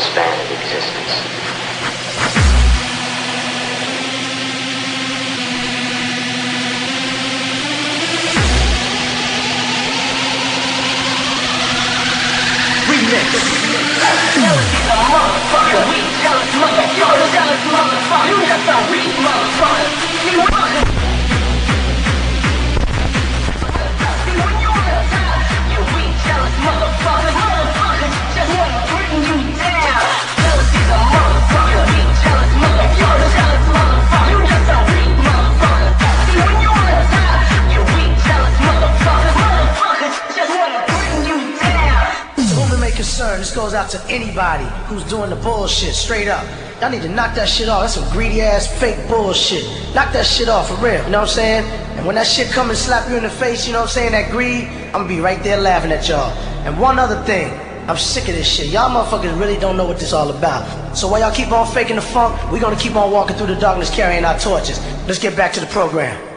span of existence. Out to anybody who's doing the bullshit straight up. Y'all need to knock that shit off. That's some greedy ass fake bullshit. Knock that shit off for real. You know what I'm saying? And when that shit come and slap you in the face, you know what I'm saying? That greed, I'm gonna be right there laughing at y'all. And one other thing. I'm sick of this shit. Y'all motherfuckers really don't know what this all about. So while y'all keep on faking the funk, we gonna keep on walking through the darkness carrying our torches. Let's get back to the program.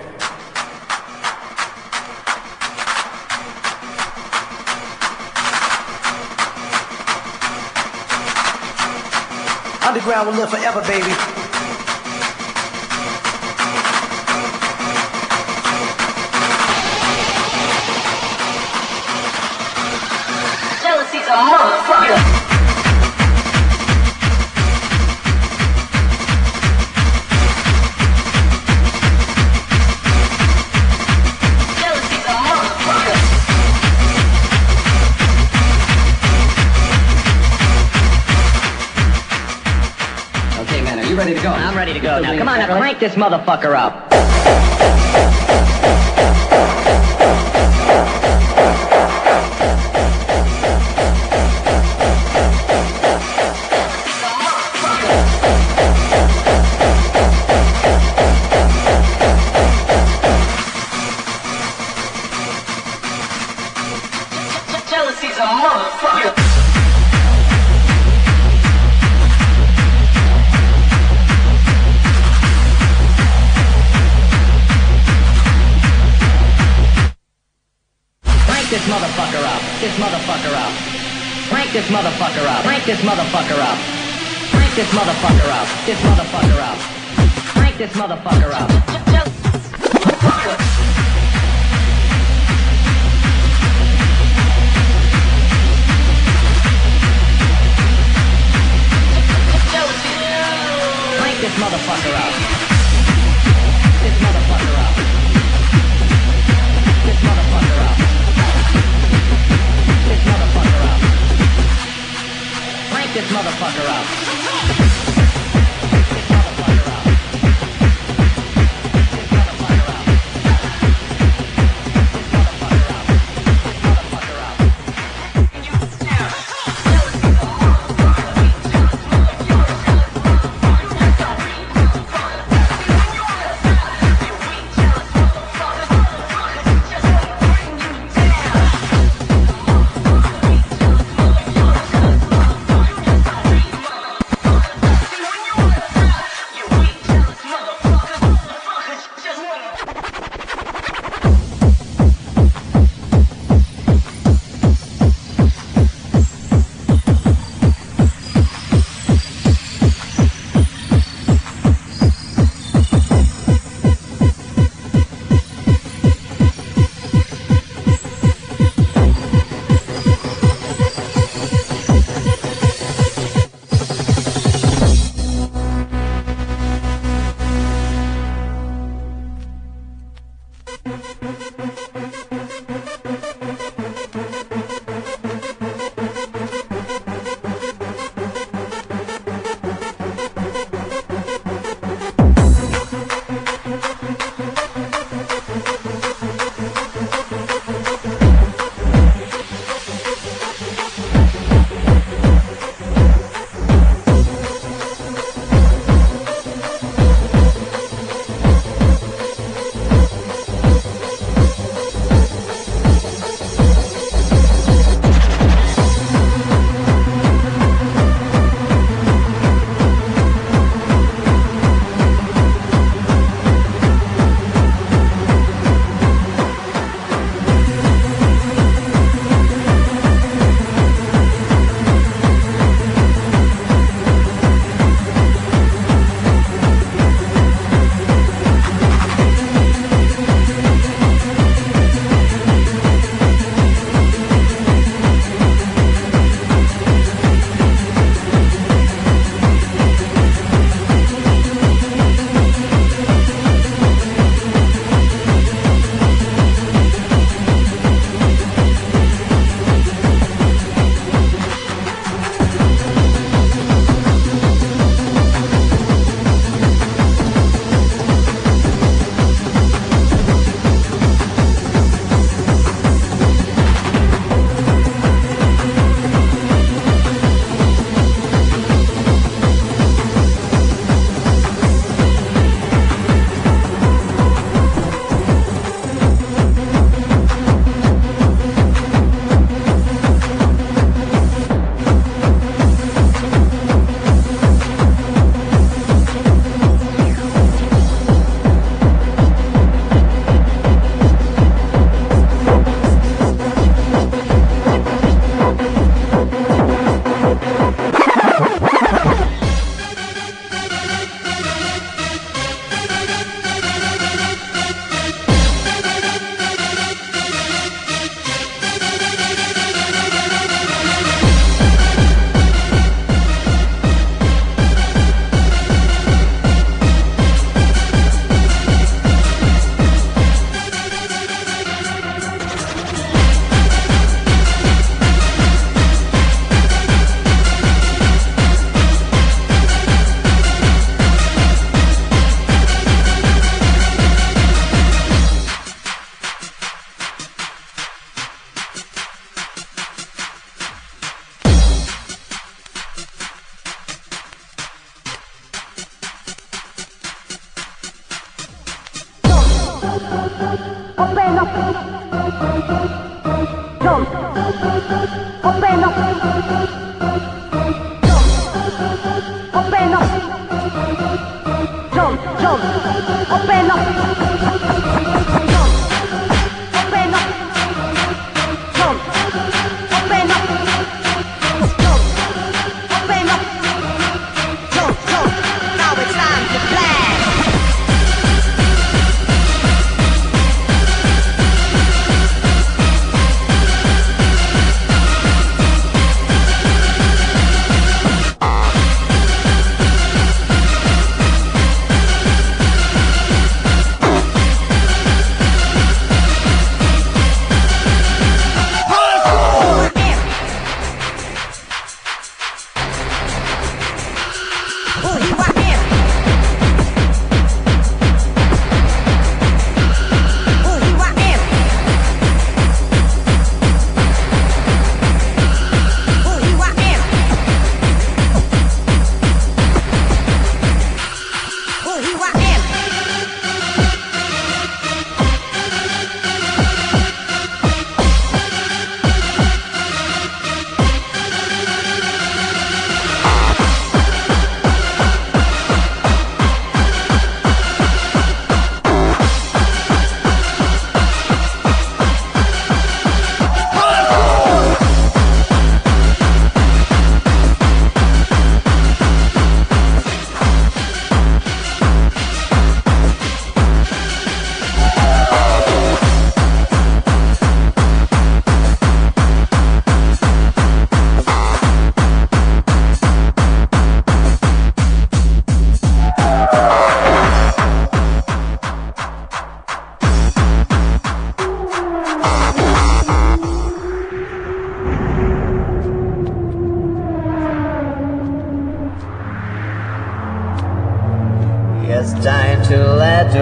Underground will live forever, baby. Crank this motherfucker up.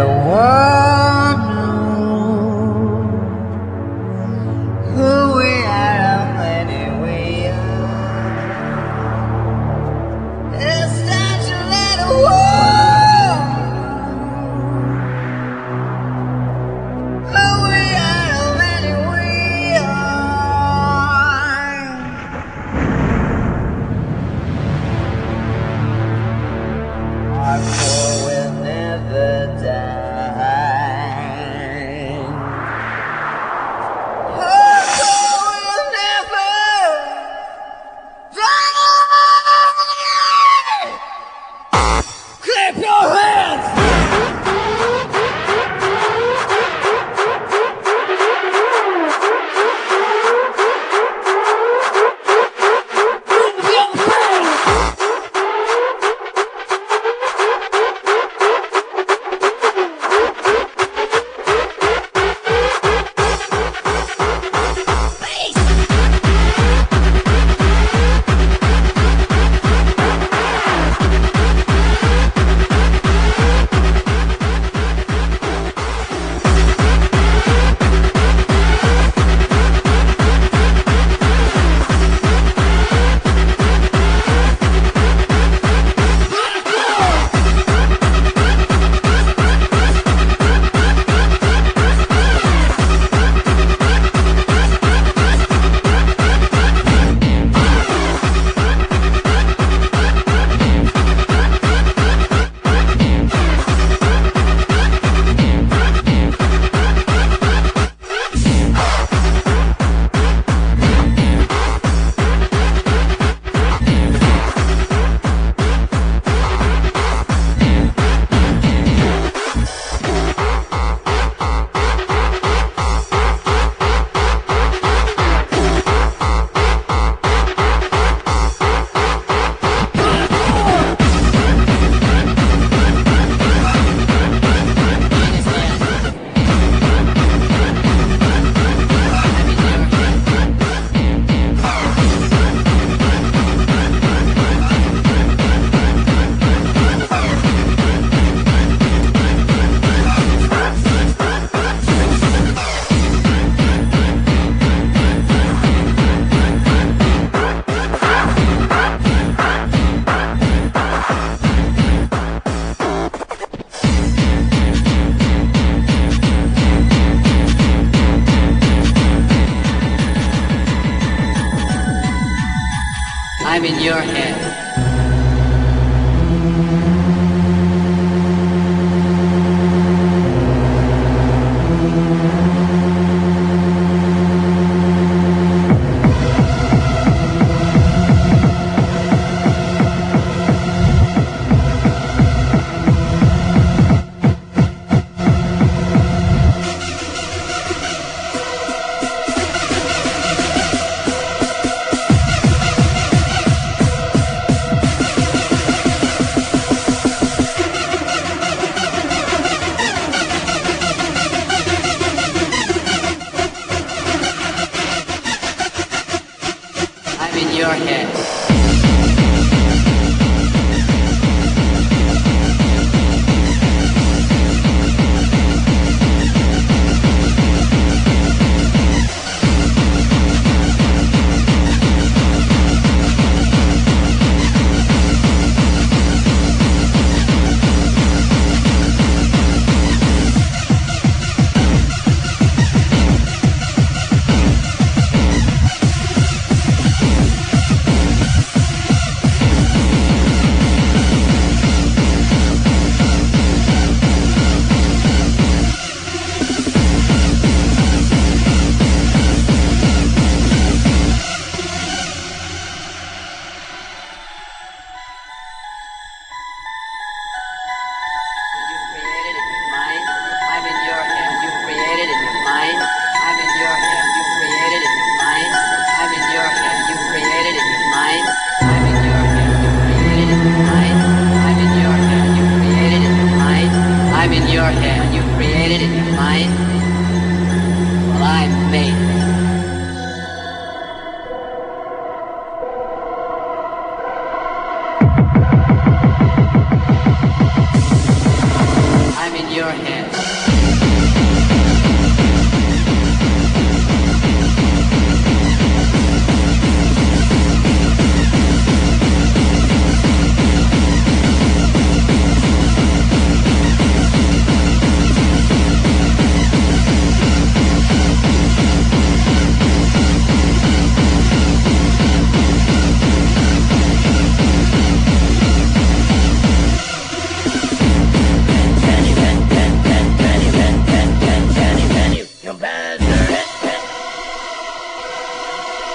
World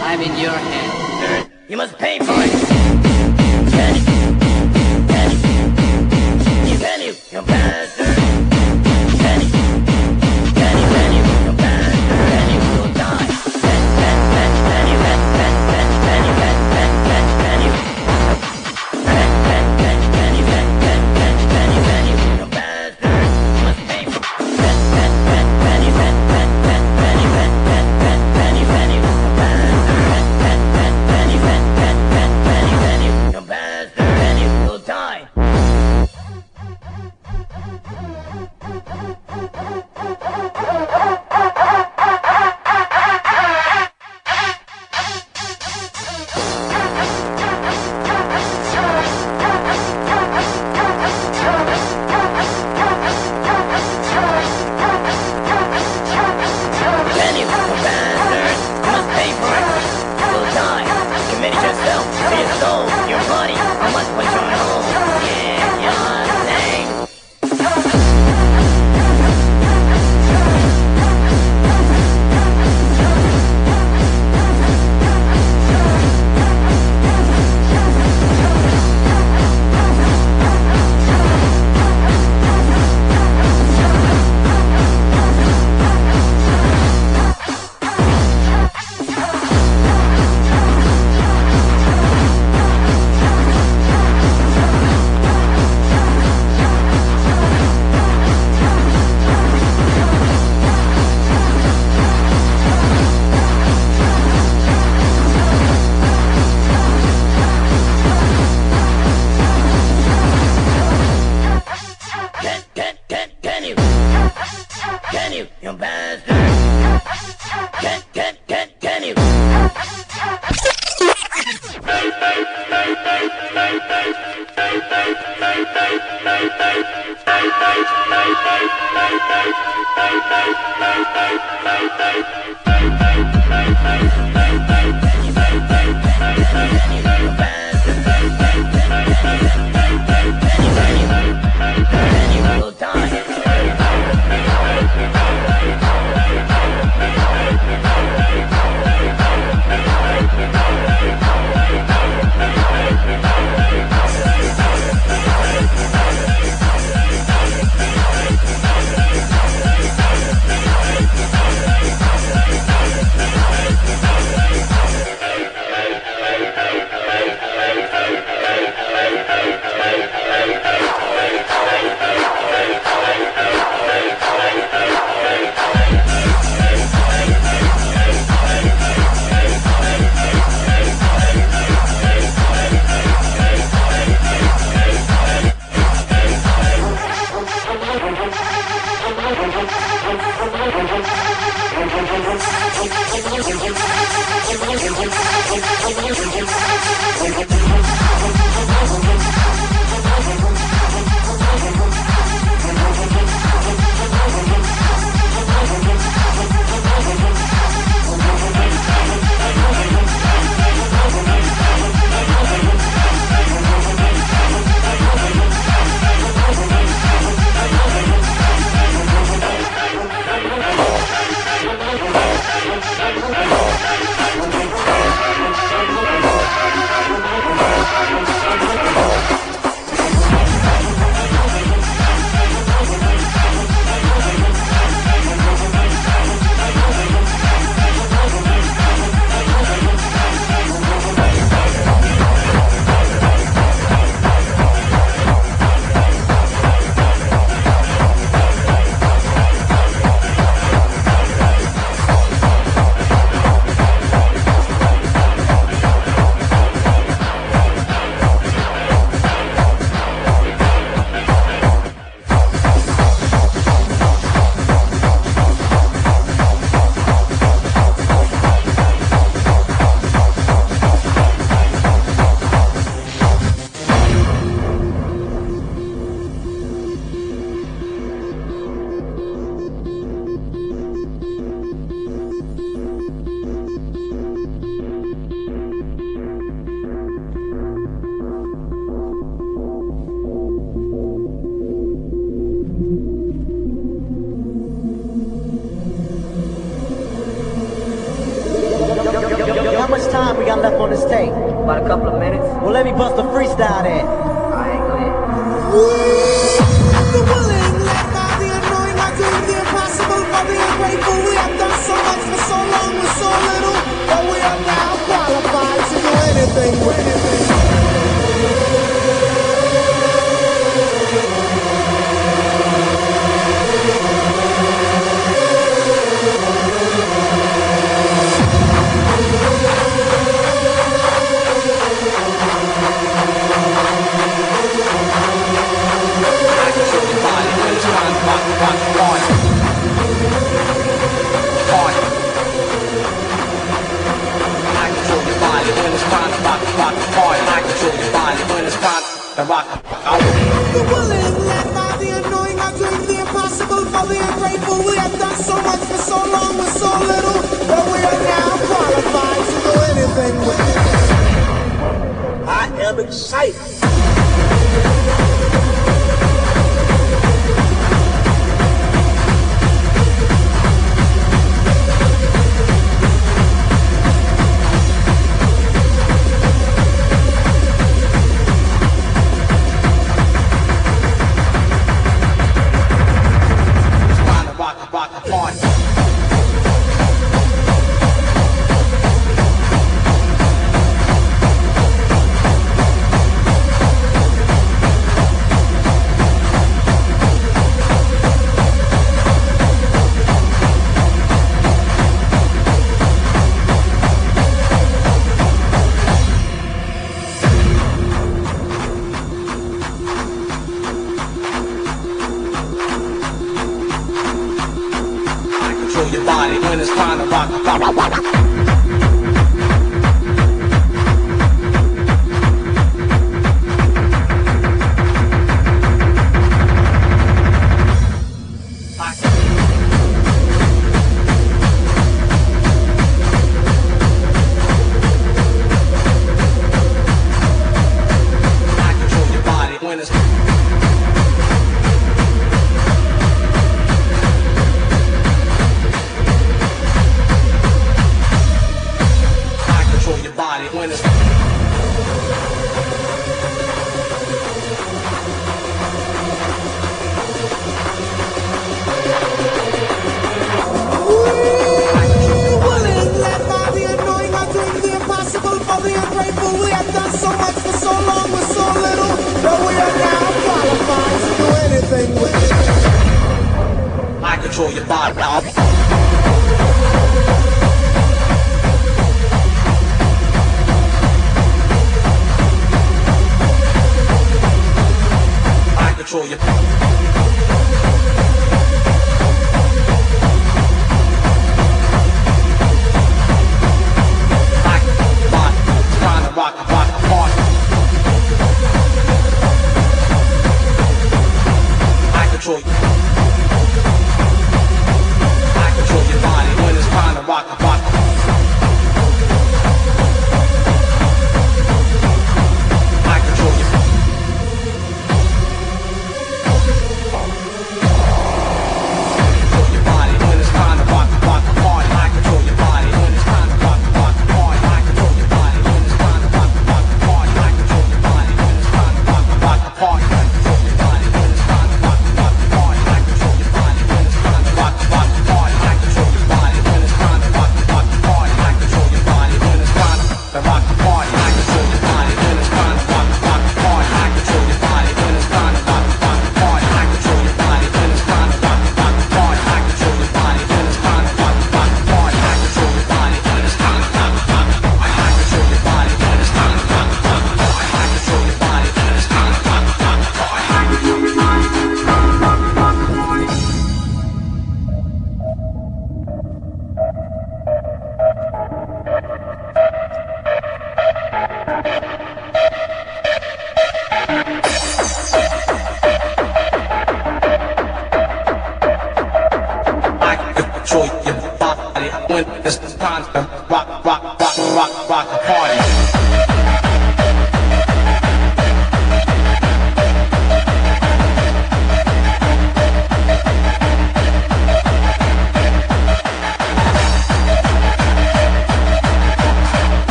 I'm in your hands. You must pay for it. Can you? Can you? Can you?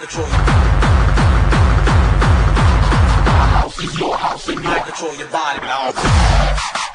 control. House is your house and you control your body.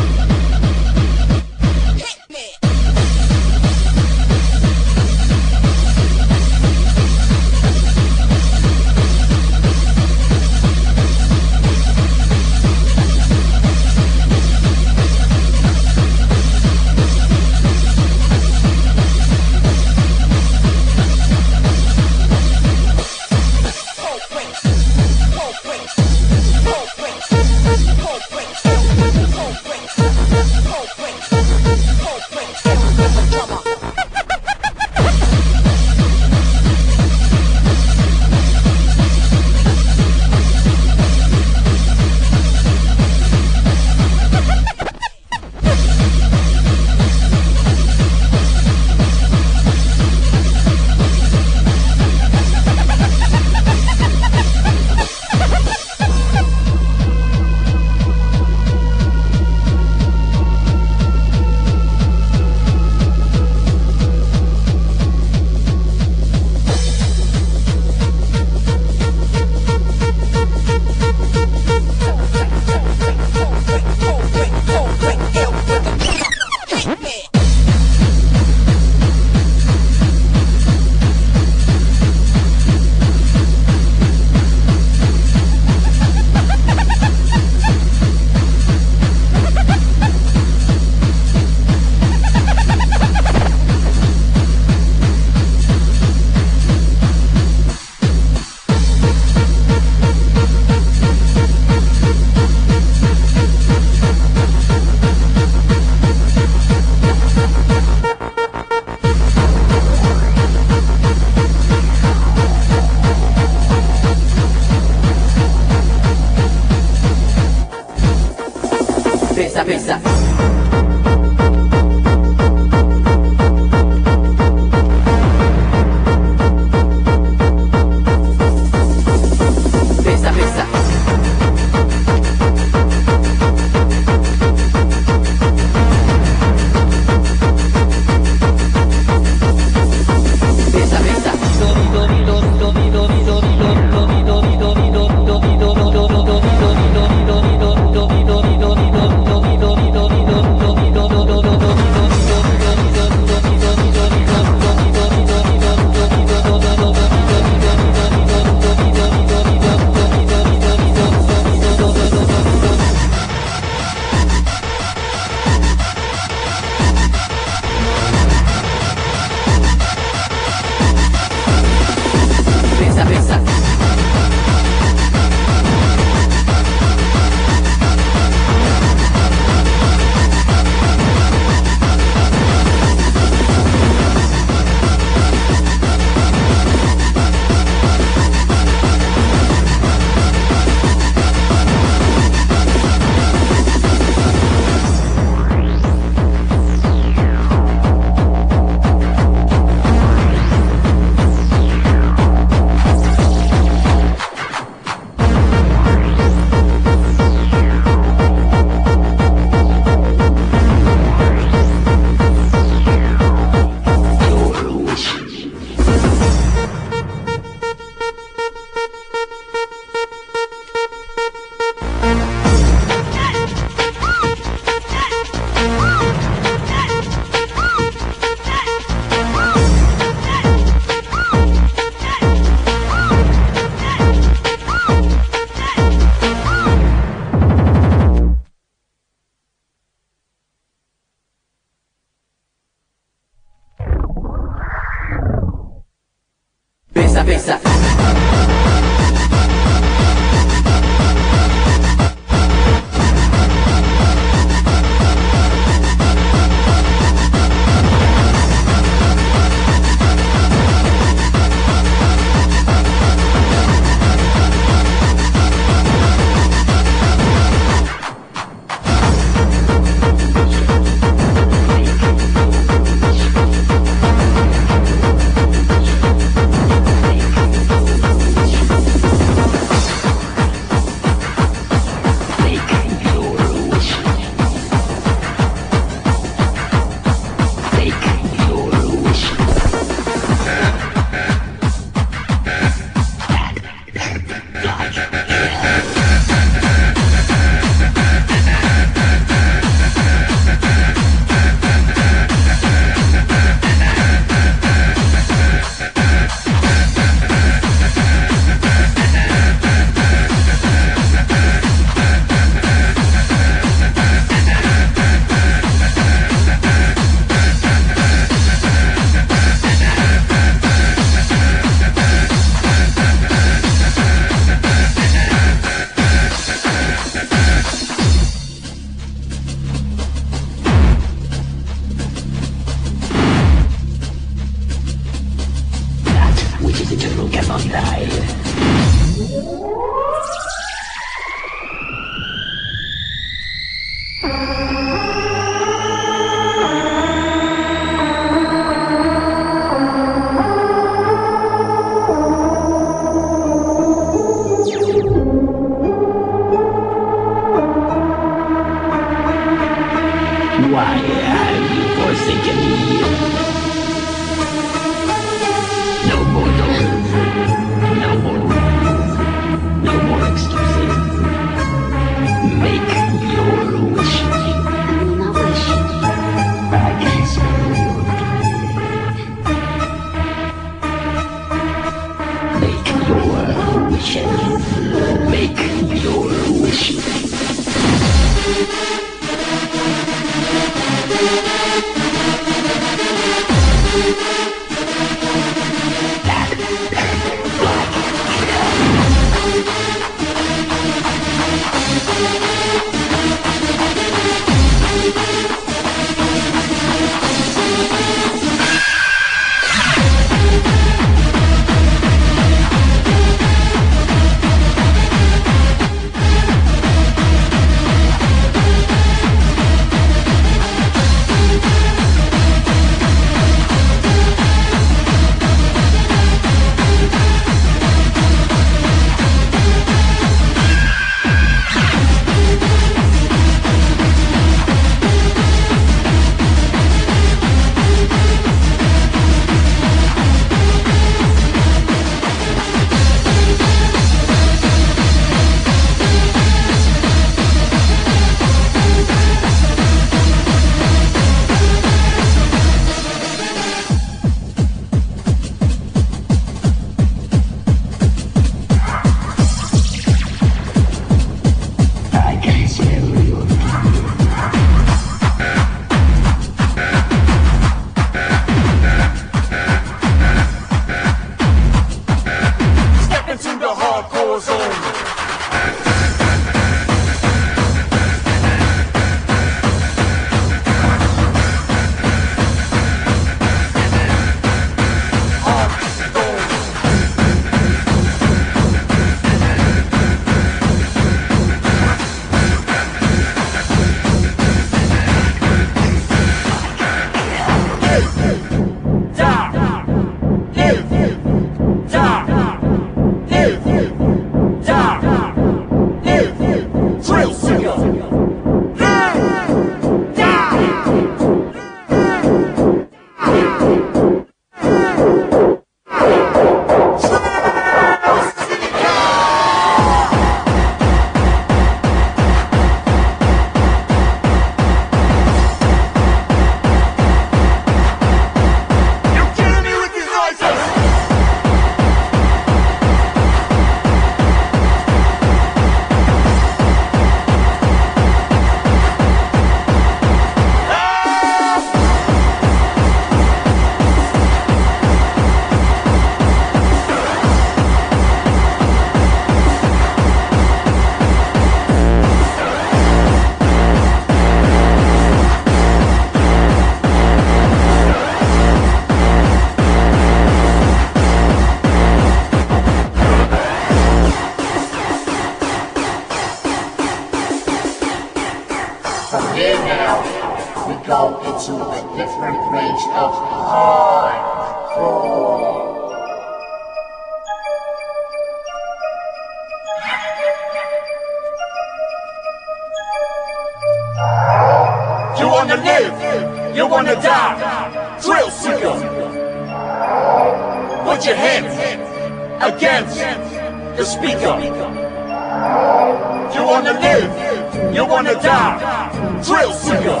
You wanna live, you wanna die, drill seeker.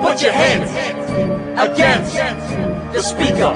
Put your hands against the speaker.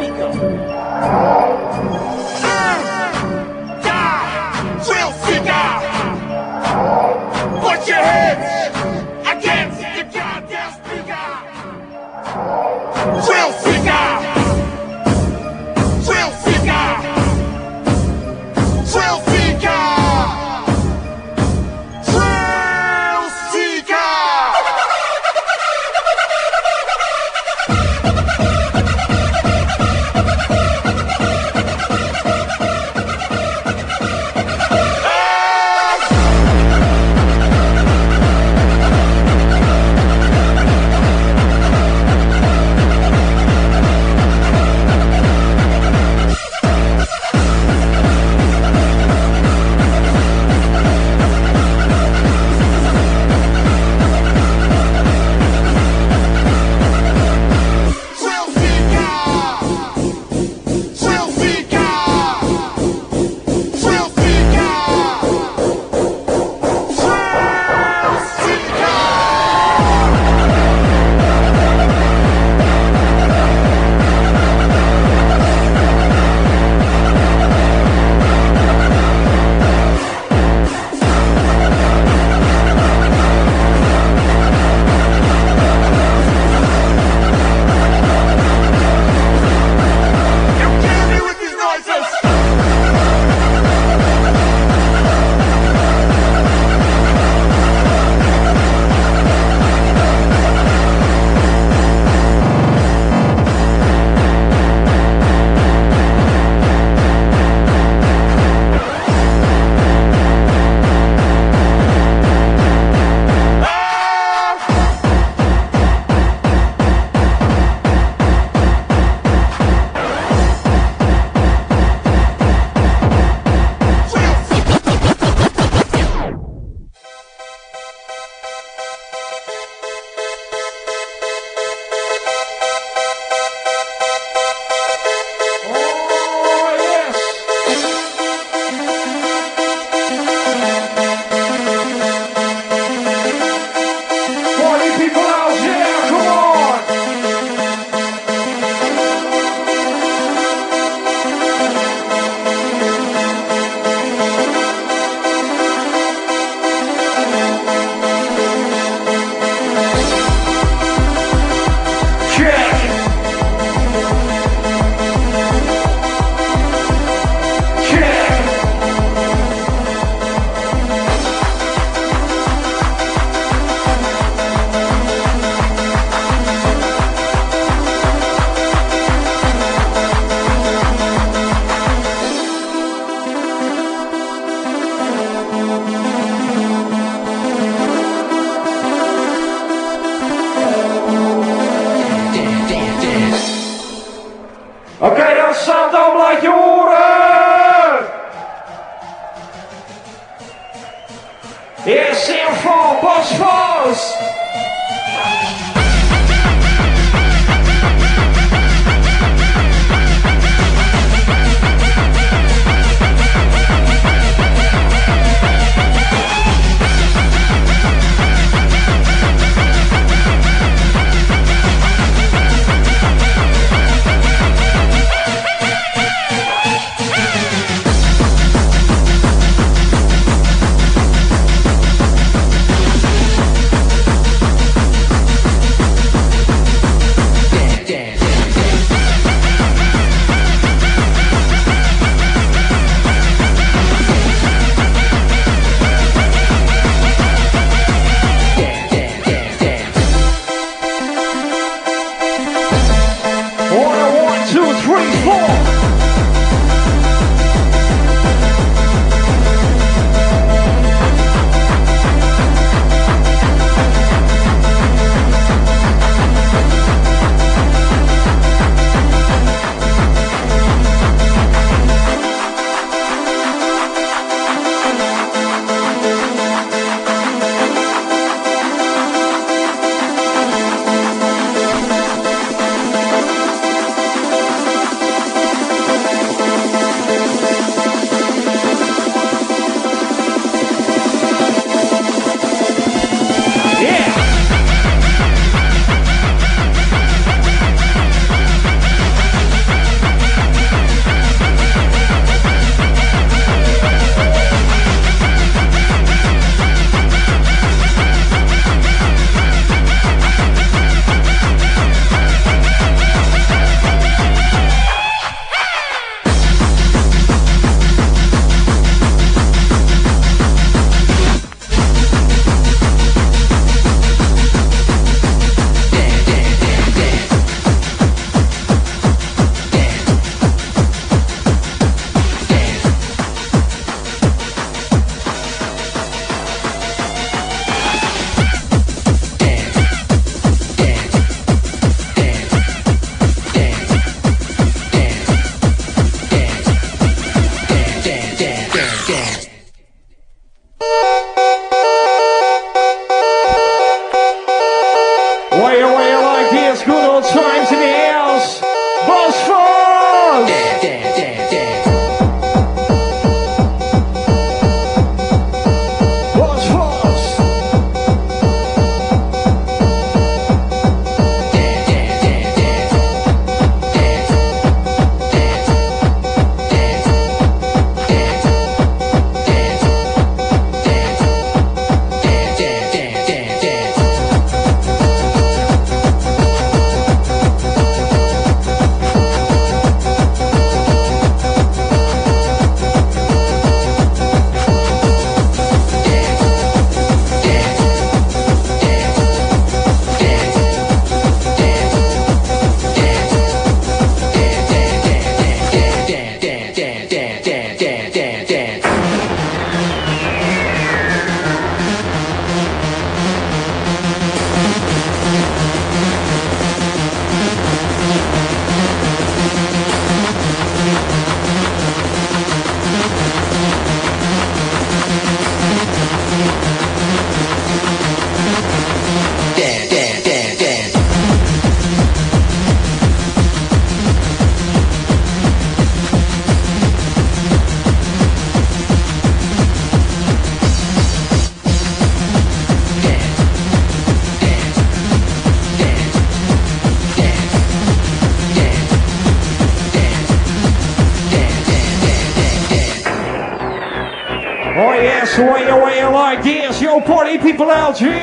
Party people out here.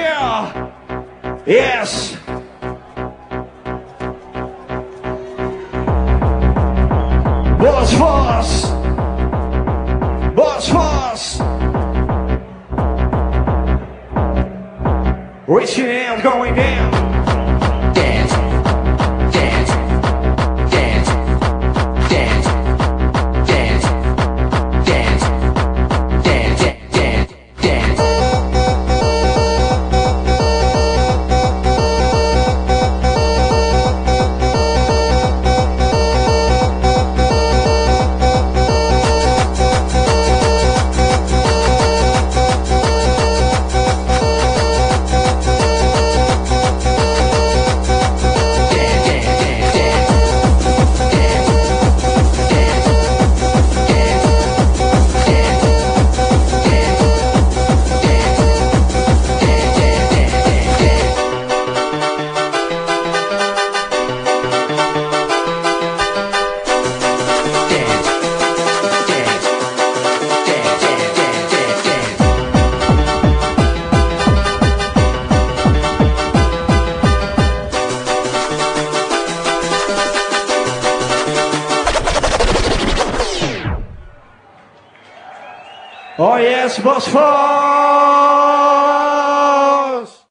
Yes. Buzz Fuzz. Buzz Fuzz. Reaching out, going down. what's box.